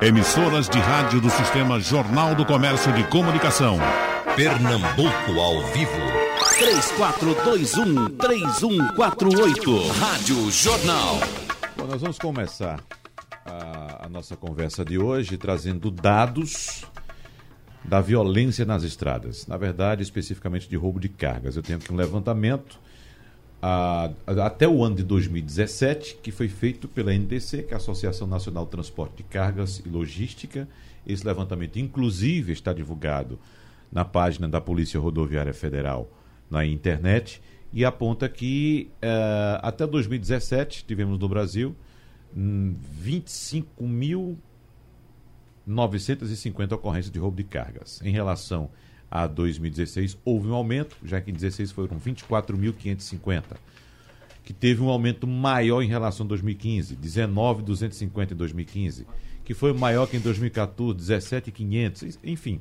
Emissoras de rádio do Sistema Jornal do Comércio de Comunicação. Pernambuco ao vivo. 3421-3148. Rádio Jornal. Bom, nós vamos começar a, a nossa conversa de hoje trazendo dados da violência nas estradas. Na verdade, especificamente de roubo de cargas. Eu tenho aqui um levantamento a, a, até o ano de 2017, que foi feito pela NTC, que é a Associação Nacional de Transporte de Cargas e Logística. Esse levantamento, inclusive, está divulgado na página da Polícia Rodoviária Federal na internet e aponta que uh, até 2017 tivemos no Brasil 25.950 ocorrências de roubo de cargas. Em relação a 2016 houve um aumento, já que em 2016 foram 24.550, que teve um aumento maior em relação a 2015, 19.250 em 2015, que foi maior que em 2014, 17.500, enfim.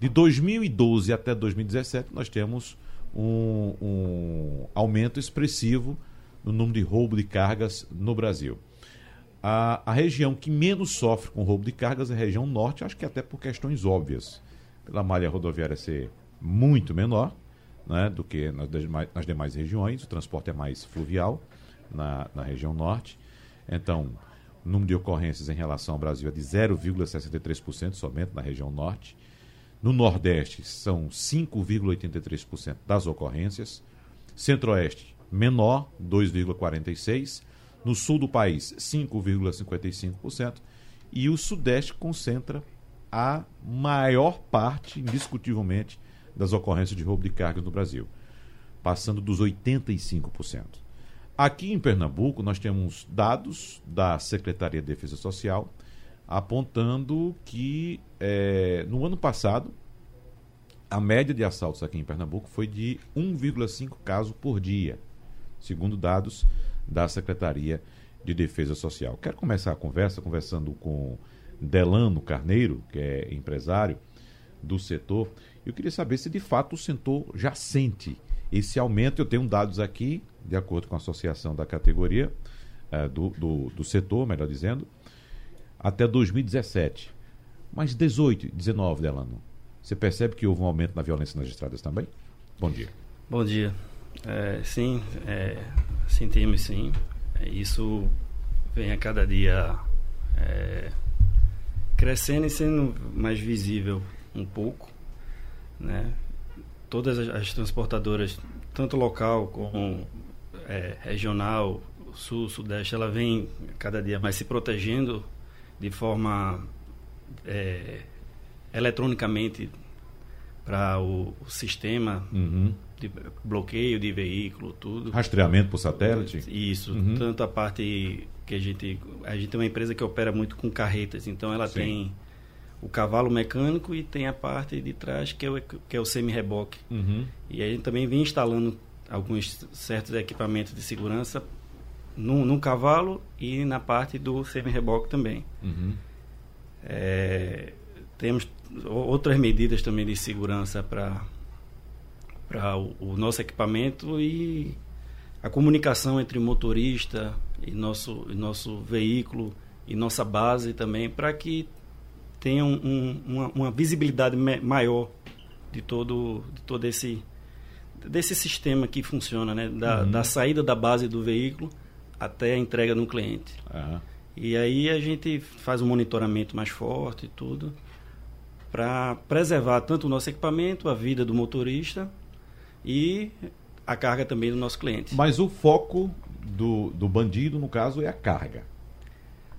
De 2012 até 2017 nós temos um, um aumento expressivo no número de roubo de cargas no Brasil. A, a, região que menos sofre com roubo de cargas é a região norte, acho que até por questões óbvias pela malha rodoviária ser muito menor né, do que nas demais, nas demais regiões, o transporte é mais fluvial na, na região norte. Então, o número de ocorrências em relação ao Brasil é de 0,63% somente na região norte. No Nordeste, são 5,83% das ocorrências. Centro-Oeste, menor, 2,46%. No sul do país, 5,55%. E o Sudeste concentra a maior parte, indiscutivelmente, das ocorrências de roubo de cargas no Brasil, passando dos 85%. Aqui em Pernambuco, nós temos dados da Secretaria de Defesa Social apontando que é, no ano passado a média de assaltos aqui em Pernambuco foi de 1,5 casos por dia, segundo dados da Secretaria de Defesa Social. Quero começar a conversa conversando com Delano Carneiro, que é empresário do setor. Eu queria saber se de fato o setor já sente esse aumento. Eu tenho dados aqui, de acordo com a associação da categoria, é, do, do, do setor, melhor dizendo, até 2017. Mas 18, 19, Delano, você percebe que houve um aumento na violência nas estradas também? Bom dia. Bom dia. É, sim, é, sentimos sim. É, isso vem a cada dia é, crescendo e sendo mais visível um pouco, né? Todas as, as transportadoras, tanto local como é, regional, sul, sudeste, ela vem cada dia mais se protegendo de forma é, eletronicamente para o, o, sistema uhum. de bloqueio de veículo, tudo. Rastreamento por satélite? Isso, uhum. tanto a parte que a gente a gente tem uma empresa que opera muito com carretas, então ela Sim. tem o cavalo mecânico e tem a parte de trás que é o, que é o semi-reboque. Uhum. E a gente também vem instalando alguns certos equipamentos de segurança no, no cavalo e na parte do semi-reboque também. Uhum. É, temos outras medidas também de segurança para para o, o nosso equipamento e a comunicação entre motorista e nosso, e nosso veículo e nossa base também, para que tenha um, um, uma, uma, visibilidade maior de todo, de todo esse desse sistema que funciona, né? Da, uhum. da saída da base do veículo até a entrega no cliente. Uhum. E aí a gente faz um monitoramento mais forte e tudo para preservar tanto o nosso equipamento, a vida do motorista e a carga também do nosso cliente. Mas o foco do, do bandido, no caso, é a carga.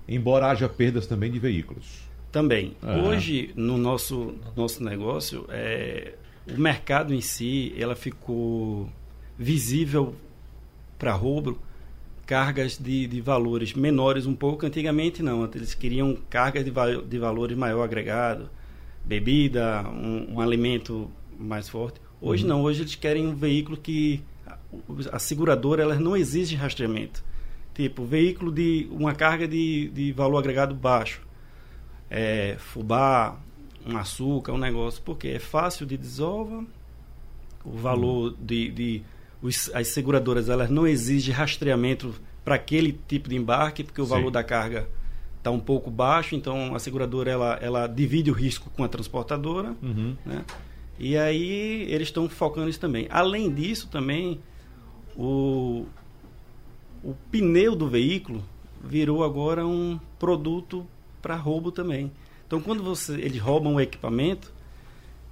Embora haja perdas também de veículos. Também. Uhum. Hoje, no nosso, no nosso negócio, é, o mercado em si, ela ficou visível para roubo cargas de, de valores menores um pouco. Antigamente não, eles queriam cargas de, de valores maior agregado, bebida, um, um alimento mais forte. Hoje uhum. não, hoje eles querem um veículo que a seguradora ela não exige rastreamento. Tipo, veículo de uma carga de, de valor agregado baixo. É, fubá, um açúcar, um negócio, porque é fácil de desova, o valor uhum. de, de os, as seguradoras elas não exigem rastreamento para aquele tipo de embarque, porque o Sim. valor da carga está um pouco baixo, então a seguradora ela, ela divide o risco com a transportadora, Uhum. né? E aí eles estão focando isso também. Além disso, também o, o pneu do veículo virou agora um produto para roubo também. Então, quando você eles roubam o equipamento,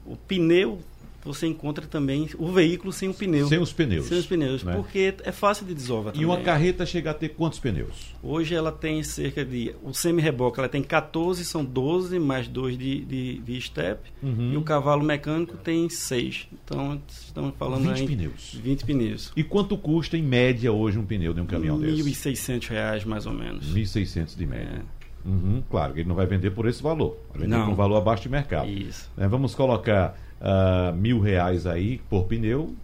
o pneu você encontra também o veículo sem o pneu. Sem os pneus. Sem os pneus, né? porque é fácil de desovar E uma também. carreta chega a ter quantos pneus? Hoje ela tem cerca de. O semi-reboque ela tem 14, são 12, mais 2 de, de, de step. Uhum. E o cavalo mecânico tem 6. Então estamos falando 20 aí. pneus. 20 pneus. E quanto custa, em média, hoje um pneu de um caminhão R$ desse? 1.600 reais mais ou menos. 1.600 de média. É, Uhum, claro, que ele não vai vender por esse valor. Vai vender Não. por um valor abaixo de mercado. isso. Né, vamos colocar ah, mil reais aí por pneu,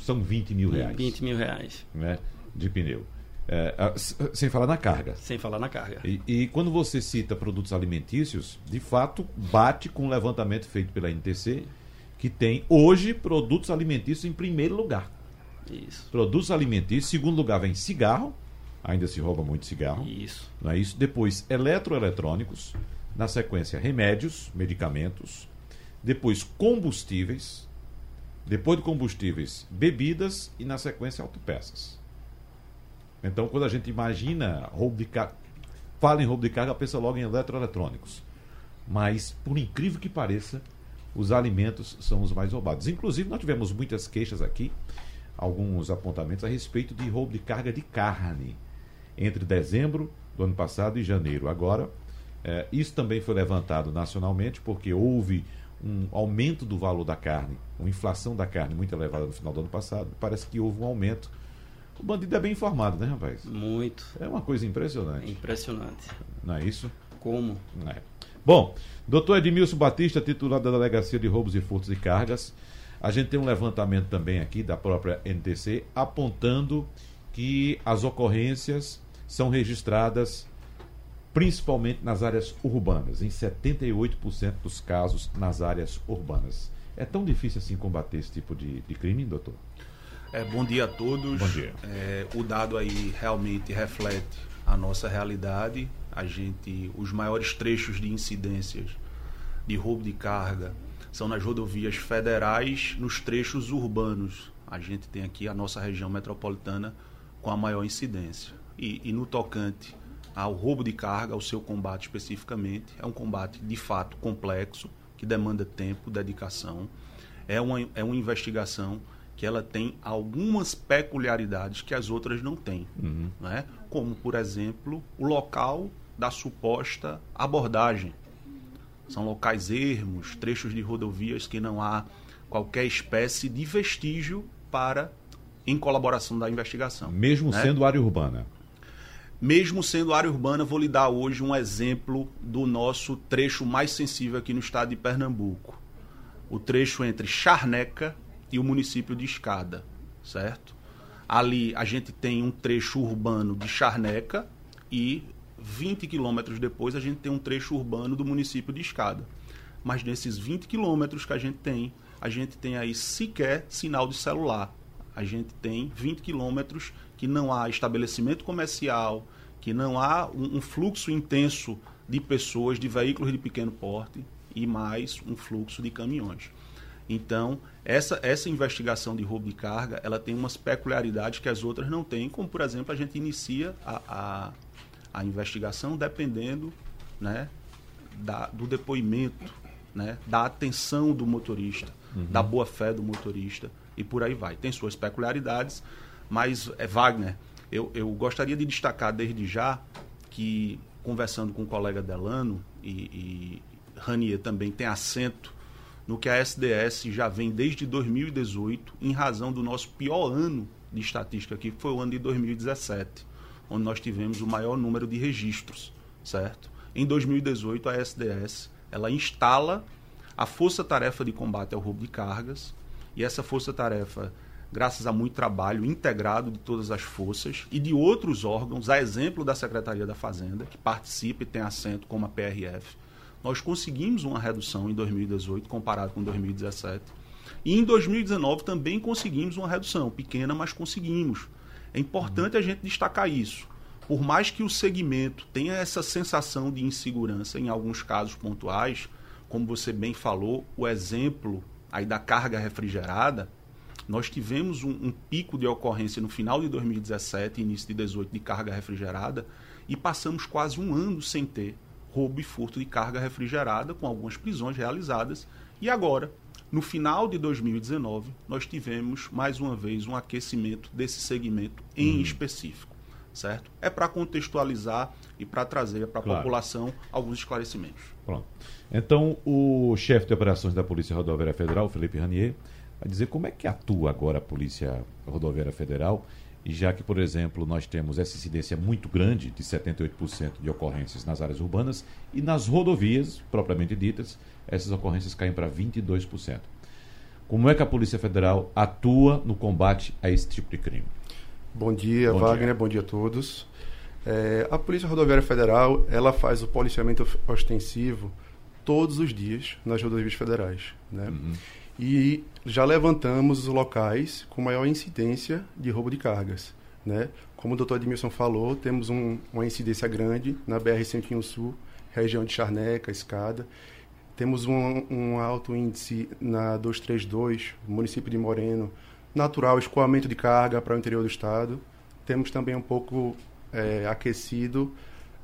são 20 mil reais 20 mil reais. né, de pneu. É, sem falar na carga. Sem falar na carga. E, e quando você cita produtos alimentícios, de fato, bate com o levantamento feito pela NTC, que tem hoje produtos alimentícios em primeiro lugar. Isso. Produtos alimentícios, em segundo lugar vem cigarro, ainda se rouba muito cigarro. Isso. Não é isso? Depois, eletroeletrônicos. Na sequência, remédios, medicamentos. Depois, combustíveis. Depois de combustíveis, bebidas. E na sequência, autopeças. Então, quando a gente imagina roubo de carga, fala em roubo de carga, pensa logo em eletroeletrônicos. Mas, por incrível que pareça, os alimentos são os mais roubados. Inclusive, nós tivemos muitas queixas aqui, alguns apontamentos a respeito de roubo de carga de carne entre dezembro do ano passado e janeiro. Agora, eh, isso também foi levantado nacionalmente porque houve um aumento do valor da carne, uma inflação da carne muito elevada no final do ano passado. Parece que houve um aumento. O bandido é bem informado, né, rapaz? Muito. É uma coisa É impressionante, impressionante. não é isso? Como? É. Bom, doutor Edmilson Batista, titular da Delegacia de Roubos e Furtos de Cargas. A gente tem um levantamento também aqui da própria NTC apontando que as ocorrências são registradas principalmente nas áreas urbanas, em 78% dos casos nas áreas urbanas. É tão difícil assim combater esse tipo de, de crime, doutor? É, bom dia a todos. Bom dia. É, o dado aí realmente reflete a nossa realidade. A gente, os maiores trechos de incidências de roubo de carga são nas rodovias federais, nos trechos urbanos. A gente tem aqui a nossa região metropolitana com a maior incidência. E, e no tocante ao roubo de carga, ao seu combate especificamente, é um combate de fato complexo, que demanda tempo, dedicação. É uma, é uma investigação que ela tem algumas peculiaridades que as outras não têm, né? como por exemplo o local da suposta abordagem. São locais ermos, trechos de rodovias que não há qualquer espécie de vestígio para em colaboração da investigação. Mesmo né? sendo área urbana. Mesmo sendo área urbana, vou lhe dar hoje um exemplo do nosso trecho mais sensível aqui no estado de Pernambuco. O trecho entre Charneca e o município de Escada, certo? Ali a gente tem um trecho urbano de Charneca e 20 quilômetros depois a gente tem um trecho urbano do município de Escada. Mas nesses 20 quilômetros que a gente tem, a gente tem aí sequer sinal de celular. A gente tem 20 quilômetros que não há estabelecimento comercial, que não há um, um fluxo intenso de pessoas, de veículos de pequeno porte e mais um fluxo de caminhões. Então, essa, essa investigação de roubo de carga, ela tem umas peculiaridades que as outras não têm, como, por exemplo, a gente inicia a, a, a investigação dependendo né, da, do depoimento, né, da atenção do motorista, da boa-fé do motorista e por aí vai. Tem suas peculiaridades, mas, é, Wagner, eu, eu gostaria de destacar desde já que, conversando com o colega Delano e, e Ranier também tem assento no que a SDS já vem desde 2018, em razão do nosso pior ano de estatística aqui, que foi o ano de 2017, onde nós tivemos o maior número de registros, certo? Em 2018, a SDS ela instala a Força-Tarefa de Combate ao Roubo de Cargas, e essa força-tarefa, graças a muito trabalho integrado de todas as forças e de outros órgãos, a exemplo da Secretaria da Fazenda, que participa e tem assento como a PRF, nós conseguimos uma redução em 2018 comparado com 2017. E em 2019 também conseguimos uma redução, pequena, mas conseguimos. É importante a gente destacar isso, por mais que o segmento tenha essa sensação de insegurança em alguns casos pontuais, como você bem falou, o exemplo aí da carga refrigerada, nós tivemos um, um, pico de ocorrência no final de 2017 início de 2018 de carga refrigerada e passamos quase um ano sem ter roubo e furto de carga refrigerada, com algumas prisões realizadas. E agora, no final de 2019, nós tivemos mais uma vez um aquecimento desse segmento em uhum. específico, certo? É para contextualizar e para trazer para a claro. população alguns esclarecimentos. Pronto. Então, o chefe de operações da Polícia Rodoviária Federal, Felipe Ranier, vai dizer como é que atua agora a Polícia Rodoviária Federal e já que, por exemplo, nós temos essa incidência muito grande de 78% de ocorrências nas áreas urbanas e nas rodovias, propriamente ditas, essas ocorrências caem para 22%. Como é que a Polícia Federal atua no combate a esse tipo de crime? Bom dia, Bom Wagner. Dia. Bom dia a todos. É, a Polícia Rodoviária Federal ela faz o policiamento ostensivo todos os dias nas rodovias federais. Né? Uhum e já levantamos os locais com maior incidência de roubo de cargas. Né? Como o doutor Edmilson falou, temos um, uma incidência grande na BR-101 Sul, região de Charneca, Escada. Temos um, um, alto índice na 232, município de Moreno, natural escoamento de carga para o interior do estado. Temos também um pouco é, aquecido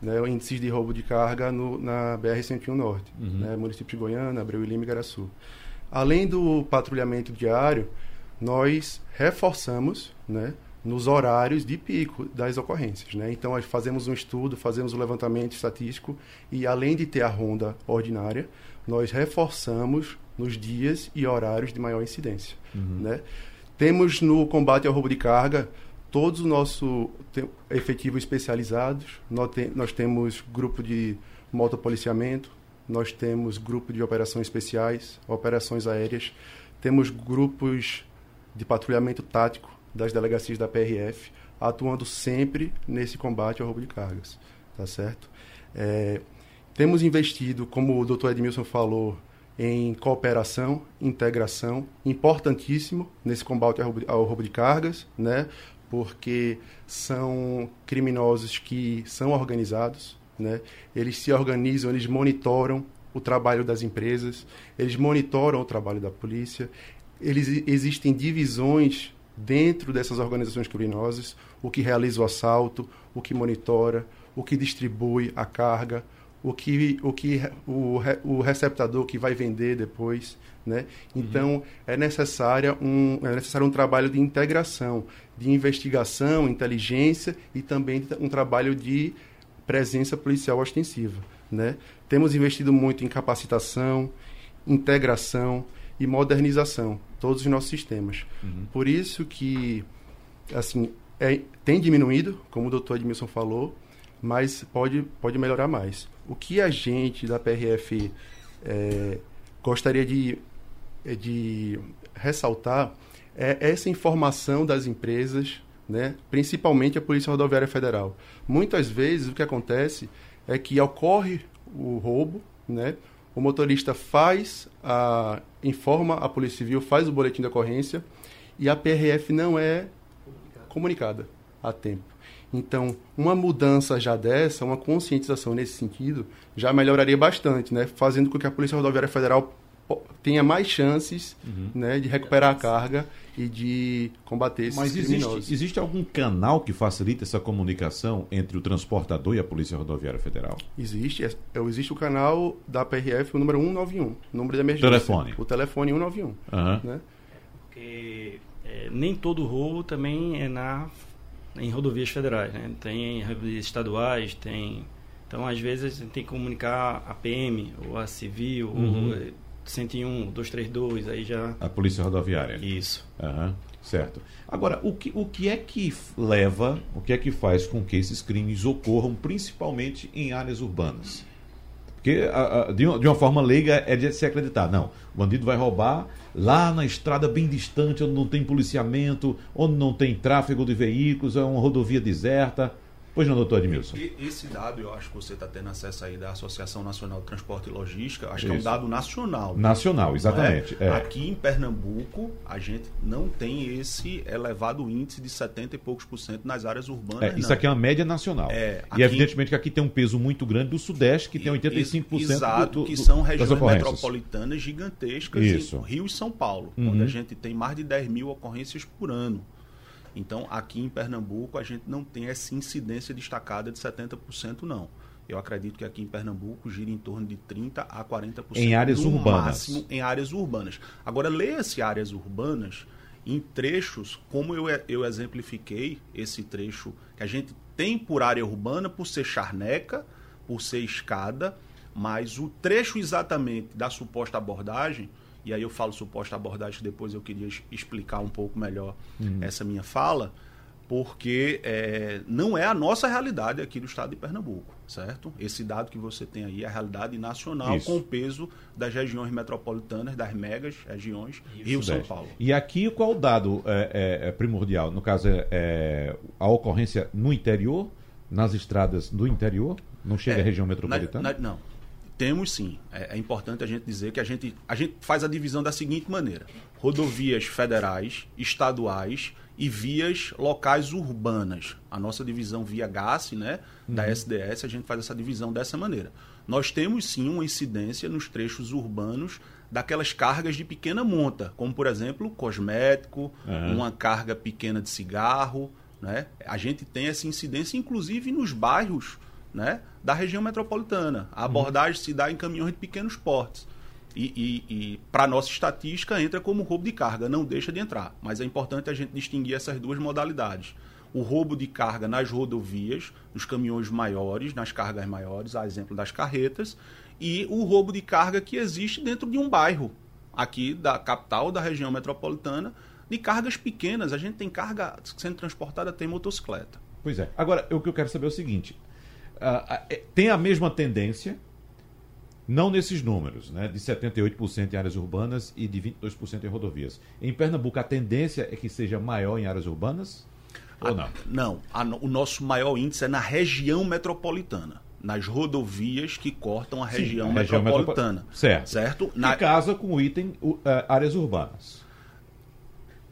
né, o índice de roubo de carga no, na BR-101 Norte, uhum. né, município de Goiânia, Abreu e Lima e Igaraçu. Além do patrulhamento diário, nós reforçamos né, nos horários de pico das ocorrências. Né? Então, nós fazemos um estudo, fazemos um levantamento estatístico e, além de ter a ronda ordinária, nós reforçamos nos dias e horários de maior incidência. Uhum. Né? Temos no combate ao roubo de carga todos o nosso efetivo especializados. Nós, te, nós temos grupo de motopoliciamento, nós temos grupo de operações especiais, operações aéreas, temos grupos de patrulhamento tático das delegacias da PRF, atuando sempre nesse combate ao roubo de cargas, tá certo? É, temos investido, como o doutor Edmilson falou, em cooperação, integração, importantíssimo nesse combate ao roubo, ao roubo de cargas, né? porque são criminosos que são organizados, né? Eles se organizam, eles monitoram o trabalho das empresas, eles monitoram o trabalho da polícia. Eles, existem divisões dentro dessas organizações criminosas, o que realiza o assalto, o que monitora, o que distribui a carga, o que o que o, o receptador que vai vender depois, né? Então uhum. é necessária um é necessário um trabalho de integração, de investigação, inteligência e também um trabalho de presença policial ostensiva. Né? Temos investido muito em capacitação, integração e modernização, todos os nossos sistemas. Uhum. Por isso que, assim, é, tem diminuído, como o doutor Edmilson falou, mas pode, pode melhorar mais. O que a gente da PRF é, gostaria de, de ressaltar é essa informação das empresas né? principalmente a Polícia Rodoviária Federal. Muitas vezes o que acontece é que ocorre o roubo, né? o motorista faz, a, informa a Polícia Civil, faz o boletim de ocorrência e a PRF não é comunicada a tempo. Então, uma mudança já dessa, uma conscientização nesse sentido, já melhoraria bastante, né? fazendo com que a Polícia Rodoviária Federal tenha mais chances uhum. né, de recuperar a carga e de combater esses Mas existe, existe algum canal que facilita essa comunicação entre o transportador e a Polícia Rodoviária Federal? Existe. É, é existe o canal da PRF, o número 191, número de emergência. Telefone. O telefone 191. Uhum. Né? Porque é, nem todo roubo também é na, em rodovias federais. Né? Tem rodovias estaduais, tem... Então, às vezes, a gente tem que comunicar a PM ou a Civil uhum. ou 101, 232, aí já. A Polícia Rodoviária. Isso. Uhum, certo. Agora, o que, o que é que leva, o que é que faz com que esses crimes ocorram principalmente em áreas urbanas? Porque a, a, de, uma, de, uma, forma leiga é de se acreditar. Não, o bandido vai roubar lá na estrada bem distante, onde não tem policiamento, onde não tem tráfego de veículos, é uma rodovia deserta. Pois não, doutor Edmilson. E, esse dado, eu acho que você está tendo acesso aí da Associação Nacional de Transporte e Logística, acho Isso. que é um dado nacional. Nacional, exatamente. É? É. Aqui em Pernambuco, a gente não tem esse elevado índice de 70 e poucos por cento nas áreas urbanas. É, isso aqui é uma média nacional. É, aqui, e evidentemente que aqui tem um peso muito grande do Sudeste, que tem 85% exato, do, do, que são regiões metropolitanas gigantescas, Isso. Rio e São Paulo, uhum. onde a gente tem mais de 10 mil ocorrências por ano. Então, aqui em Pernambuco, a gente não tem essa incidência destacada de 70%, não. Eu acredito que aqui em Pernambuco gira em torno de 30% a 40%. Em áreas no urbanas. máximo em áreas urbanas. Agora, leia-se áreas urbanas em trechos, como eu, eu exemplifiquei esse trecho que a gente tem por área urbana, por ser charneca, por ser escada, mas o trecho exatamente da suposta abordagem e aí eu falo suposta abordagem, que depois eu queria explicar um pouco melhor uhum. essa minha fala, porque é, não é a nossa realidade aqui do estado de Pernambuco, certo? Esse dado que você tem aí é a realidade nacional Isso. com o peso das regiões metropolitanas, das megas regiões, Rio São Paulo. E aqui qual o dado é, é, é primordial? No caso, é, é, a ocorrência no interior, nas estradas do interior? Não chega à é, região metropolitana? Na, na, não, temos sim. É, é, importante a gente dizer que a gente, a gente faz a divisão da seguinte maneira: rodovias federais, estaduais e vias locais urbanas. A nossa divisão via GAS, né, uhum. da SDS, a gente faz essa divisão dessa maneira. Nós temos sim uma incidência nos trechos urbanos daquelas cargas de pequena monta, como por exemplo cosmético, uhum. uma carga pequena de cigarro. Né? A gente tem essa incidência, inclusive nos bairros né, da região metropolitana. A abordagem uhum. se dá em caminhões de pequenos portes. E, e, e para nossa estatística entra como roubo de carga, não deixa de entrar. Mas é importante a gente distinguir essas duas modalidades. O roubo de carga nas rodovias, nos caminhões maiores, nas cargas maiores, a exemplo das carretas, e o roubo de carga que existe dentro de um bairro, aqui da capital, da região metropolitana, de cargas pequenas. A gente tem carga sendo transportada, tem motocicleta. Pois é. Agora, o que eu quero saber é o seguinte: uh, tem a mesma tendência, não nesses números, né, de 78% em áreas urbanas e de 22% em rodovias. Em Pernambuco, a tendência é que seja maior em áreas urbanas? Ou ah, não? não, a, o nosso maior índice é na região metropolitana nas rodovias que cortam a região Sim, a metropolitana. Região certo. certo? Na... casa com o item uh, áreas urbanas.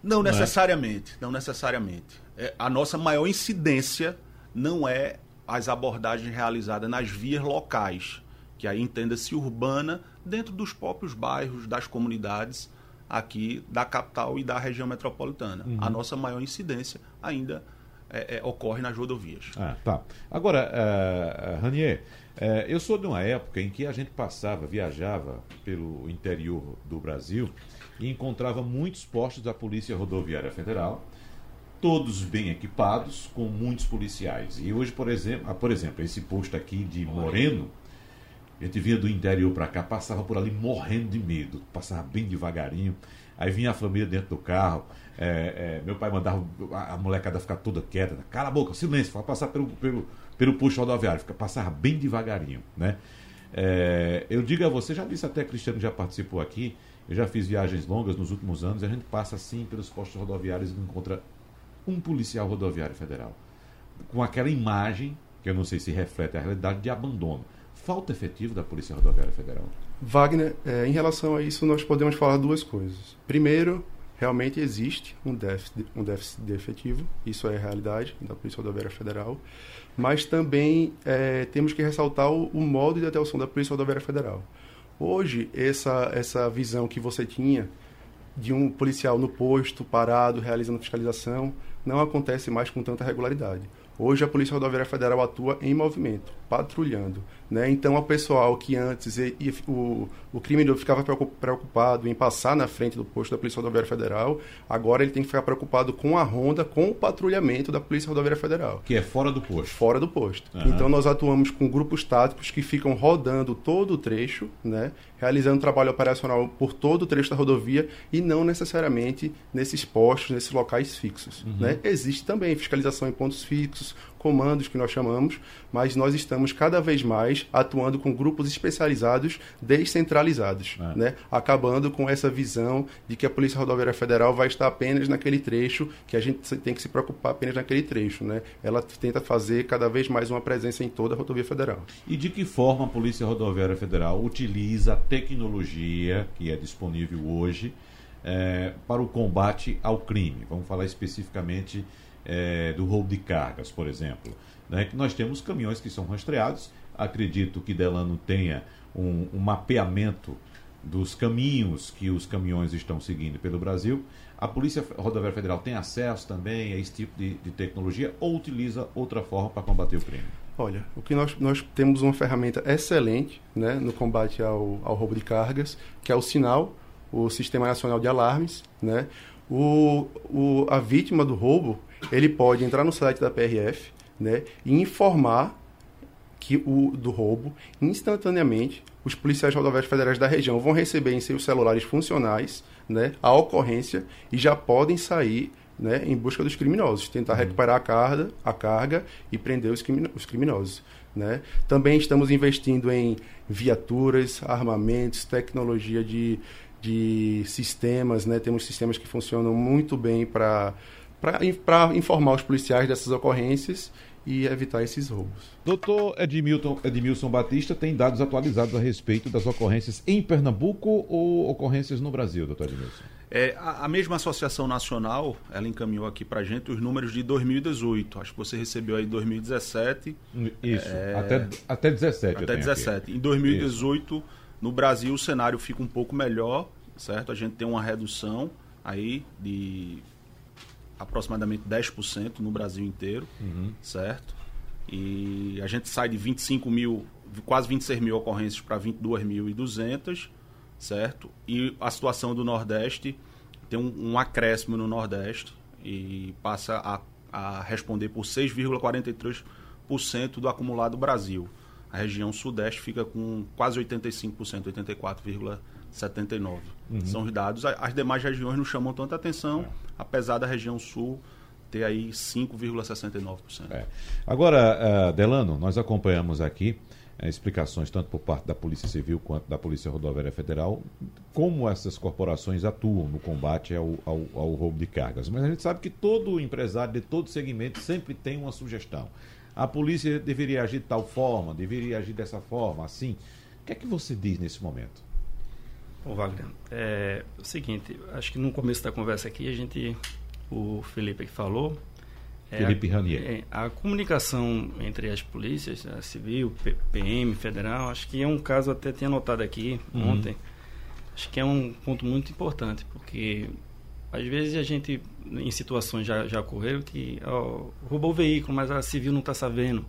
Não, não necessariamente. É? Não necessariamente. É, a nossa maior incidência não é as abordagens realizadas nas vias locais, que aí entenda-se urbana, dentro dos próprios bairros, das comunidades aqui da capital e da região metropolitana. Uhum. A nossa maior incidência ainda é, é, ocorre nas rodovias. Ah, tá. Agora, uh, Ranier, uh, eu sou de uma época em que a gente passava, viajava pelo interior do Brasil e encontrava muitos postos da Polícia Rodoviária Federal todos bem equipados, com muitos policiais. E hoje, por exemplo, ah, por exemplo esse posto aqui de Moreno, a gente vinha do interior para cá, passava por ali morrendo de medo, passava bem devagarinho. Aí vinha a família dentro do carro, é, é, meu pai mandava a, molecada ficar toda quieta, cala a boca, silêncio, vai passar pelo, pelo, pelo posto rodoviário, fica, passava bem devagarinho, né? É, eu digo a você, já disse até Cristiano já participou aqui, eu já fiz viagens longas nos últimos anos, e a gente passa assim pelos postos rodoviários e não encontra um policial rodoviário federal. Com aquela imagem, que eu não sei se reflete a realidade, de abandono. Falta efetivo da Polícia Rodoviária Federal. Wagner, é, em relação a isso, nós podemos falar duas coisas. Primeiro, realmente existe um déficit, um déficit de efetivo, isso é a realidade da Polícia Rodoviária Federal, mas também é, temos que ressaltar o, o, modo de atuação da Polícia Rodoviária Federal. Hoje, essa, essa visão que você tinha de um policial no posto, parado, realizando fiscalização, não acontece mais com tanta regularidade. Hoje a Polícia Rodoviária Federal atua em movimento, patrulhando. Né? Então, o pessoal que antes e, e, o, o criminoso ficava preocupado em passar na frente do posto da Polícia Rodoviária Federal, agora ele tem que ficar preocupado com a ronda, com o patrulhamento da Polícia Rodoviária Federal. Que é fora do posto. Fora do posto. Uhum. Então, nós atuamos com grupos táticos que ficam rodando todo o trecho, né? realizando trabalho operacional por todo o trecho da rodovia e não necessariamente nesses postos, nesses locais fixos. Uhum. Né? Existe também fiscalização em pontos fixos comandos que nós chamamos, mas nós estamos cada vez mais atuando com grupos especializados descentralizados, é. né? acabando com essa visão de que a Polícia Rodoviária Federal vai estar apenas naquele trecho, que a gente tem que se preocupar apenas naquele trecho. Né? Ela tenta fazer cada vez mais uma presença em toda a rodovia federal. E de que forma a Polícia Rodoviária Federal utiliza a tecnologia que é disponível hoje é, para o combate ao crime? Vamos falar especificamente é, do roubo de cargas, por exemplo. Né? Nós temos caminhões que são rastreados. Acredito que Delano tenha um, um mapeamento dos caminhos que os caminhões estão seguindo pelo Brasil. A Polícia Rodoviária Federal tem acesso também a esse tipo de, de tecnologia ou utiliza outra forma para combater o crime? Olha, o que nós, nós temos uma ferramenta excelente né, no combate ao, ao roubo de cargas, que é o sinal, o Sistema Nacional de Alarmes. Né? O, o, a vítima do roubo, ele pode entrar no site da PRF né, e informar que o do roubo instantaneamente os policiais rodoviários federais da região vão receber em seus celulares funcionais né, a ocorrência e já podem sair né, em busca dos criminosos, tentar uhum. recuperar a carga, a carga e prender os, os criminosos. Né? Também estamos investindo em viaturas, armamentos, tecnologia de, de sistemas. Né? Temos sistemas que funcionam muito bem para para informar os policiais dessas ocorrências e evitar esses roubos. Doutor Edmilton, Edmilson Batista tem dados atualizados a respeito das ocorrências em Pernambuco ou ocorrências no Brasil, doutor Edmilson? É, a, a, mesma Associação Nacional, ela encaminhou aqui para gente os números de 2018. Acho que você recebeu aí 2017. Isso, é... até, até 17. Até 17. Aqui. Em 2018, Isso. No Brasil, o cenário fica um pouco melhor, certo? A gente tem uma redução aí de aproximadamente 10% no Brasil inteiro, uhum. certo? E a gente sai de 25 mil, quase 26 mil ocorrências para 22.200, certo? E a situação do Nordeste tem um, um acréscimo no Nordeste e passa a, a responder por 6,43% do acumulado Brasil. A região Sudeste fica com quase 85%, 84,5%. 79. Uhum. São os dados. As demais regiões não chamam tanta atenção, é. apesar da região sul ter aí 5,69%. É. Agora, uh, Delano, nós acompanhamos aqui uh, explicações tanto por parte da Polícia Civil quanto da Polícia Rodoviária Federal como essas corporações atuam no combate ao, ao, ao roubo de cargas. Mas a gente sabe que todo empresário de todo segmento sempre tem uma sugestão. A polícia deveria agir de tal forma, deveria agir dessa forma, assim. O que é que você diz nesse momento? Bom, Wagner, é o seguinte, acho que no começo da conversa aqui a gente, o Felipe que falou, é Felipe é, Ranier. É, a comunicação entre as polícias, a civil, PM, federal, acho que é um caso, até tinha notado aqui uhum. ontem, acho que é um ponto muito importante, porque às vezes a gente, em situações já, já ocorreu, que ó, roubou o veículo, mas a civil não está sabendo,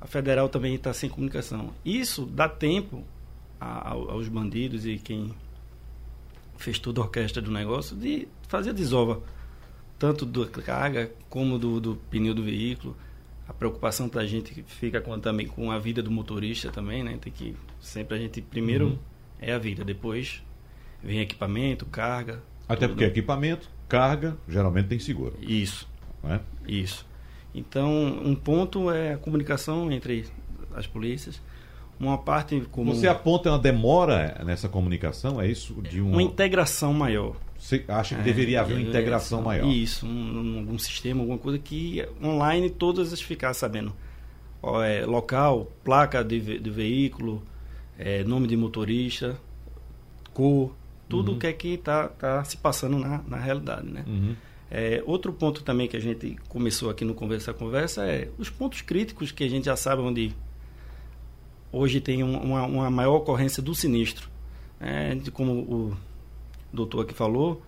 a federal também está sem comunicação. Isso dá tempo a, aos bandidos e quem fez toda a orquestra do negócio de fazer a desova, tanto da carga como do, do pneu do veículo. A preocupação para a gente fica com, também com a vida do motorista também, né? Tem que sempre a gente primeiro uhum. é a vida, depois vem equipamento, carga. Até tudo. porque equipamento, carga, geralmente tem seguro. Isso. É? Isso. Então, um ponto é a comunicação entre as polícias uma parte como Você aponta uma demora nessa comunicação, é isso? De uma, uma integração maior. Você acha que é, deveria haver uma integração é, maior? Isso, um, algum sistema, alguma coisa que online todas ficar sabendo. É, local, placa de, de veículo, é, nome de motorista, cor, tudo o uhum. que é que está tá se passando na, na realidade, né? Uhum. É, outro ponto também que a gente começou aqui no Conversa Conversa é os pontos críticos que a gente já sabe onde hoje tem uma, uma maior ocorrência do sinistro. É, como o doutor aqui falou,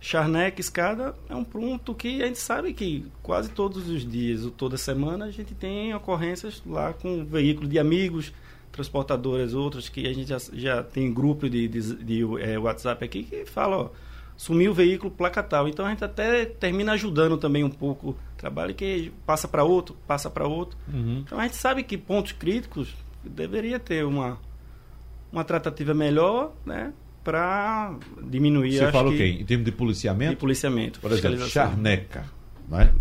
charneca, escada é um ponto que a gente sabe que quase todos os dias, ou toda semana, a gente tem ocorrências lá com veículos de amigos, transportadoras outras, que a gente já, já tem grupo de, de, de é, WhatsApp aqui que fala, ó, sumiu o veículo, placa tal. Então a gente até termina ajudando também um pouco o trabalho que passa para outro, passa para outro. Uhum. Então a gente sabe que pontos críticos deveria ter uma, uma tratativa melhor, né? Para diminuir. Você fala o quê? Em termos de policiamento? De policiamento. Por exemplo, charneca, não é?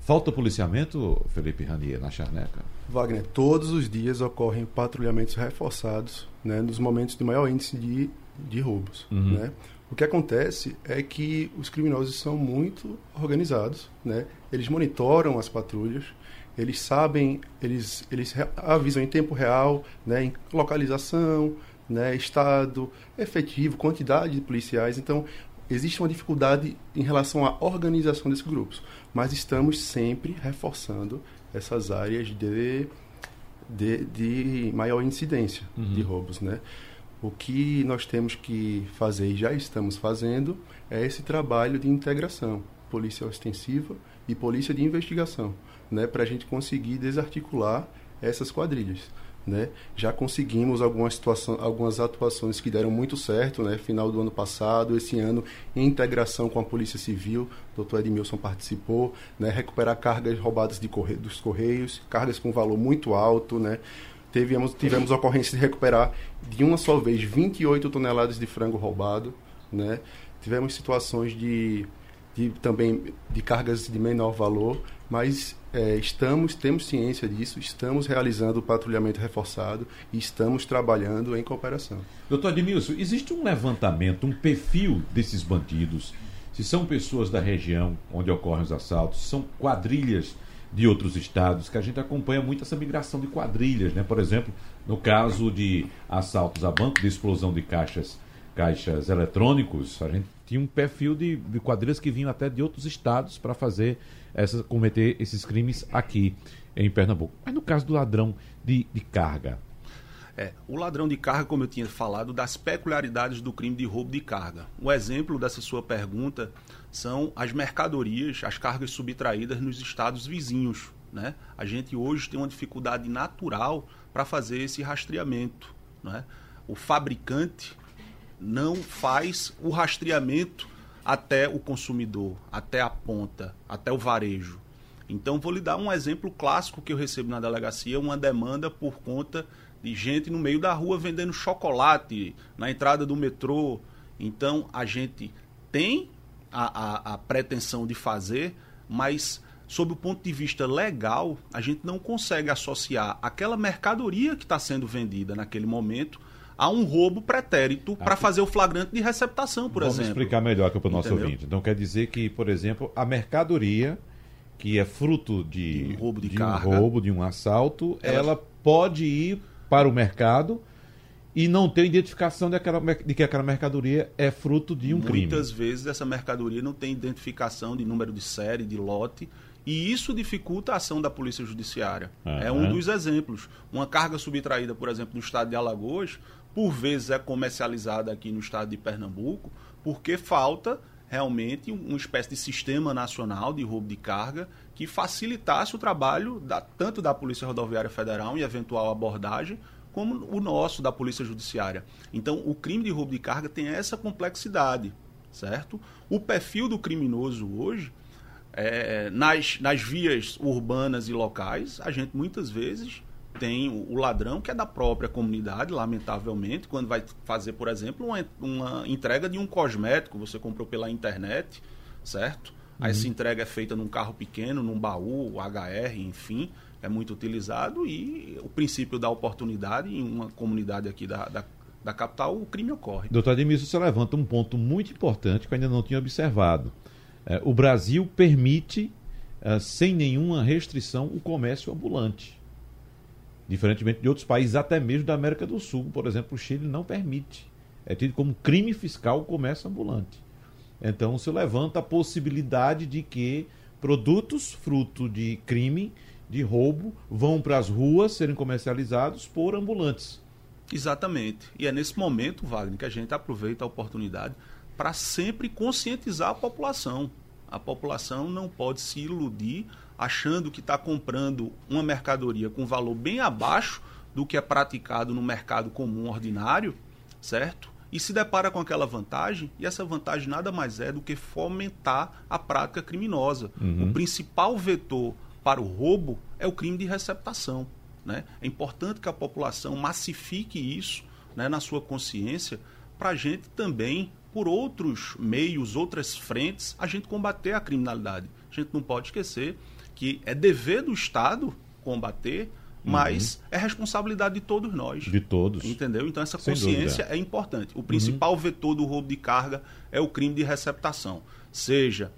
Falta policiamento, Felipe Ranier, na Charneca? Wagner, todos os dias ocorrem patrulhamentos reforçados né, nos momentos de maior índice de, de roubos. Uhum. Né? O que acontece é que os criminosos são muito organizados, né? eles monitoram as patrulhas, eles sabem, eles, eles avisam em tempo real, né, em localização, né, estado efetivo, quantidade de policiais. Então, existe uma dificuldade em relação à organização desses grupos, mas estamos sempre reforçando essas áreas de, de, de maior incidência uhum. de roubos, né? O que nós temos que fazer e já estamos fazendo é esse trabalho de integração, polícia ostensiva e polícia de investigação, né, para a gente conseguir desarticular essas quadrilhas. Né? Já conseguimos algumas, situação, algumas atuações que deram muito certo, né? Final do ano passado, esse ano, em integração com a Polícia Civil, o doutor Edmilson participou, né? Recuperar cargas roubadas de dos Correios, cargas com valor muito alto, né? Tivemos, tivemos ocorrência de recuperar de uma só vez 28 toneladas de frango roubado, né? Tivemos situações de, de também de cargas de menor valor, mas é, estamos, temos ciência disso, estamos realizando o patrulhamento reforçado e estamos trabalhando em cooperação. Doutor Admilson, existe um levantamento, um perfil desses bandidos? Se são pessoas da região onde ocorrem os assaltos, são quadrilhas de outros estados, que a gente acompanha muito essa migração de quadrilhas, né? Por exemplo, no caso de assaltos a banco, de explosão de caixas, caixas eletrônicos, a gente tinha um perfil de, de quadrilhas que vinham até de outros estados para fazer essa, cometer esses crimes aqui em Pernambuco. Mas no caso do ladrão de, de carga. É, o ladrão de carga, como eu tinha falado, das peculiaridades do crime de roubo de carga. O exemplo dessa sua pergunta são as mercadorias, as cargas subtraídas nos estados vizinhos. Né? A gente hoje tem uma dificuldade natural para fazer esse rastreamento. Né? O fabricante não faz o rastreamento até o consumidor, até a ponta, até o varejo. Então, vou lhe dar um exemplo clássico que eu recebo na delegacia: uma demanda por conta de gente no meio da rua vendendo chocolate na entrada do metrô. Então, a gente tem a, a, a pretensão de fazer, mas sob o ponto de vista legal, a gente não consegue associar aquela mercadoria que está sendo vendida naquele momento a um roubo pretérito para fazer o flagrante de receptação, por Vamos exemplo. Vamos explicar melhor aqui para o nosso Entendeu? ouvinte. Então quer dizer que, por exemplo, a mercadoria que é fruto de, de um roubo de, de carga, um roubo, de um assalto, ela... ela pode ir para o mercado e não ter identificação de, aquela, de que aquela mercadoria é fruto de um Muitas crime. Muitas vezes essa mercadoria não tem identificação de número de série, de lote, e isso dificulta a ação da Polícia Judiciária. Uhum. É um dos exemplos. Uma carga subtraída, por exemplo, do estado de Alagoas, por vezes é comercializada aqui no estado de Pernambuco, porque falta realmente uma espécie de sistema nacional de roubo de carga que facilitasse o trabalho da, tanto da Polícia Rodoviária Federal em eventual abordagem, como o nosso da Polícia Judiciária. Então, o crime de roubo de carga tem essa complexidade, certo? O perfil do criminoso hoje, é, nas, nas vias urbanas e locais, a gente muitas vezes tem o ladrão que é da própria comunidade, lamentavelmente, quando vai fazer, por exemplo, uma, uma entrega de um cosmético, você comprou pela internet, certo? Uhum. Aí essa entrega é feita num carro pequeno, num baú, HR, enfim, é muito utilizado e o princípio da oportunidade em uma comunidade aqui da, da, da capital, o crime ocorre. Doutor Ademir, você levanta um ponto muito importante que eu ainda não tinha observado. É, o Brasil permite, é, sem nenhuma restrição, o comércio ambulante. Diferentemente de outros países, até mesmo da América do Sul, por exemplo, o Chile não permite. É tido como crime fiscal o comércio ambulante. Então se levanta a possibilidade de que produtos fruto de crime, de roubo, vão para as ruas serem comercializados por ambulantes. Exatamente. E é nesse momento, Wagner, que a gente aproveita a oportunidade para sempre conscientizar a população. A população não pode se iludir achando que está comprando uma mercadoria com valor bem abaixo do que é praticado no mercado comum ordinário, certo? E se depara com aquela vantagem, e essa vantagem nada mais é do que fomentar a prática criminosa. Uhum. O principal vetor para o roubo é o crime de receptação. Né? É importante que a população massifique isso né, na sua consciência para a gente também, por outros meios, outras frentes, a gente combater a criminalidade. A gente não pode esquecer que é dever do Estado combater, mas uhum. é responsabilidade de todos nós. De todos. Entendeu? Então essa consciência é importante. O principal uhum. vetor do roubo de carga é o crime de receptação. Seja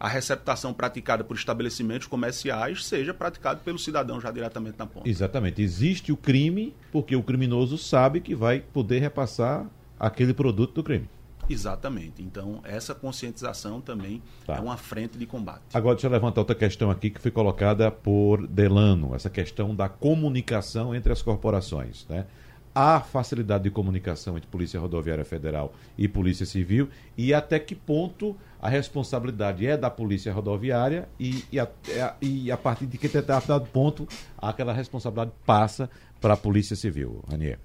a receptação praticada por estabelecimentos comerciais seja praticada pelo cidadão já diretamente na ponta. Exatamente. Existe o crime porque o criminoso sabe que vai poder repassar aquele produto do crime. Exatamente. Então, essa conscientização também tá. é uma frente de combate. Agora, deixa eu levantar outra questão aqui que foi colocada por Delano, essa questão da comunicação entre as corporações. Né? Há facilidade de comunicação entre Polícia Rodoviária Federal e Polícia Civil e até que ponto a responsabilidade é da Polícia Rodoviária e, e, a, é, e a partir de que determinado ponto aquela responsabilidade passa para a Polícia Civil, Ranier.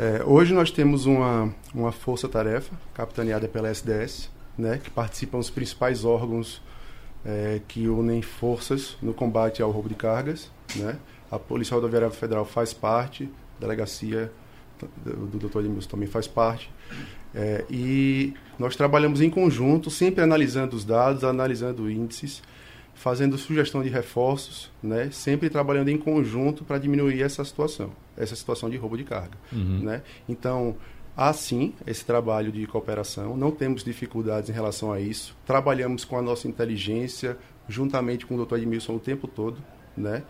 É, hoje nós temos uma, uma força-tarefa capitaneada pela SDS, né, que participam os principais órgãos é, que unem forças no combate ao roubo de cargas. Né? A Polícia Rodoviária Federal faz parte, a delegacia do, Dr. Edmilson também faz parte. É, e nós trabalhamos em conjunto, sempre analisando os dados, analisando índices, fazendo sugestão de reforços, né? sempre trabalhando em conjunto para diminuir essa situação, essa situação de roubo de carga. Uhum. Né? Então, há sim esse trabalho de cooperação, não temos dificuldades em relação a isso, trabalhamos com a nossa inteligência, juntamente com o Dr. Edmilson o tempo todo. Né?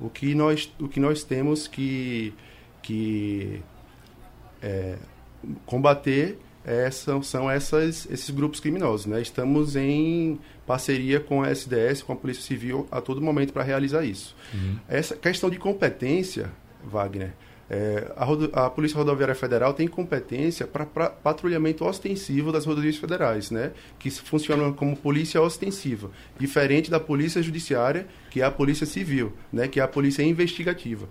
O, que nós, o que nós temos que, que é, combater é, são, são essas, esses grupos criminosos. Né? Estamos em parceria com a SDS, com a Polícia Civil, a todo momento para realizar isso. Uhum. Essa questão de competência, Wagner, é, a, a, Polícia Rodoviária Federal tem competência para patrulhamento ostensivo das rodovias federais, né? que funcionam como polícia ostensiva, diferente da Polícia Judiciária, que é a Polícia Civil, né? que é a Polícia Investigativa.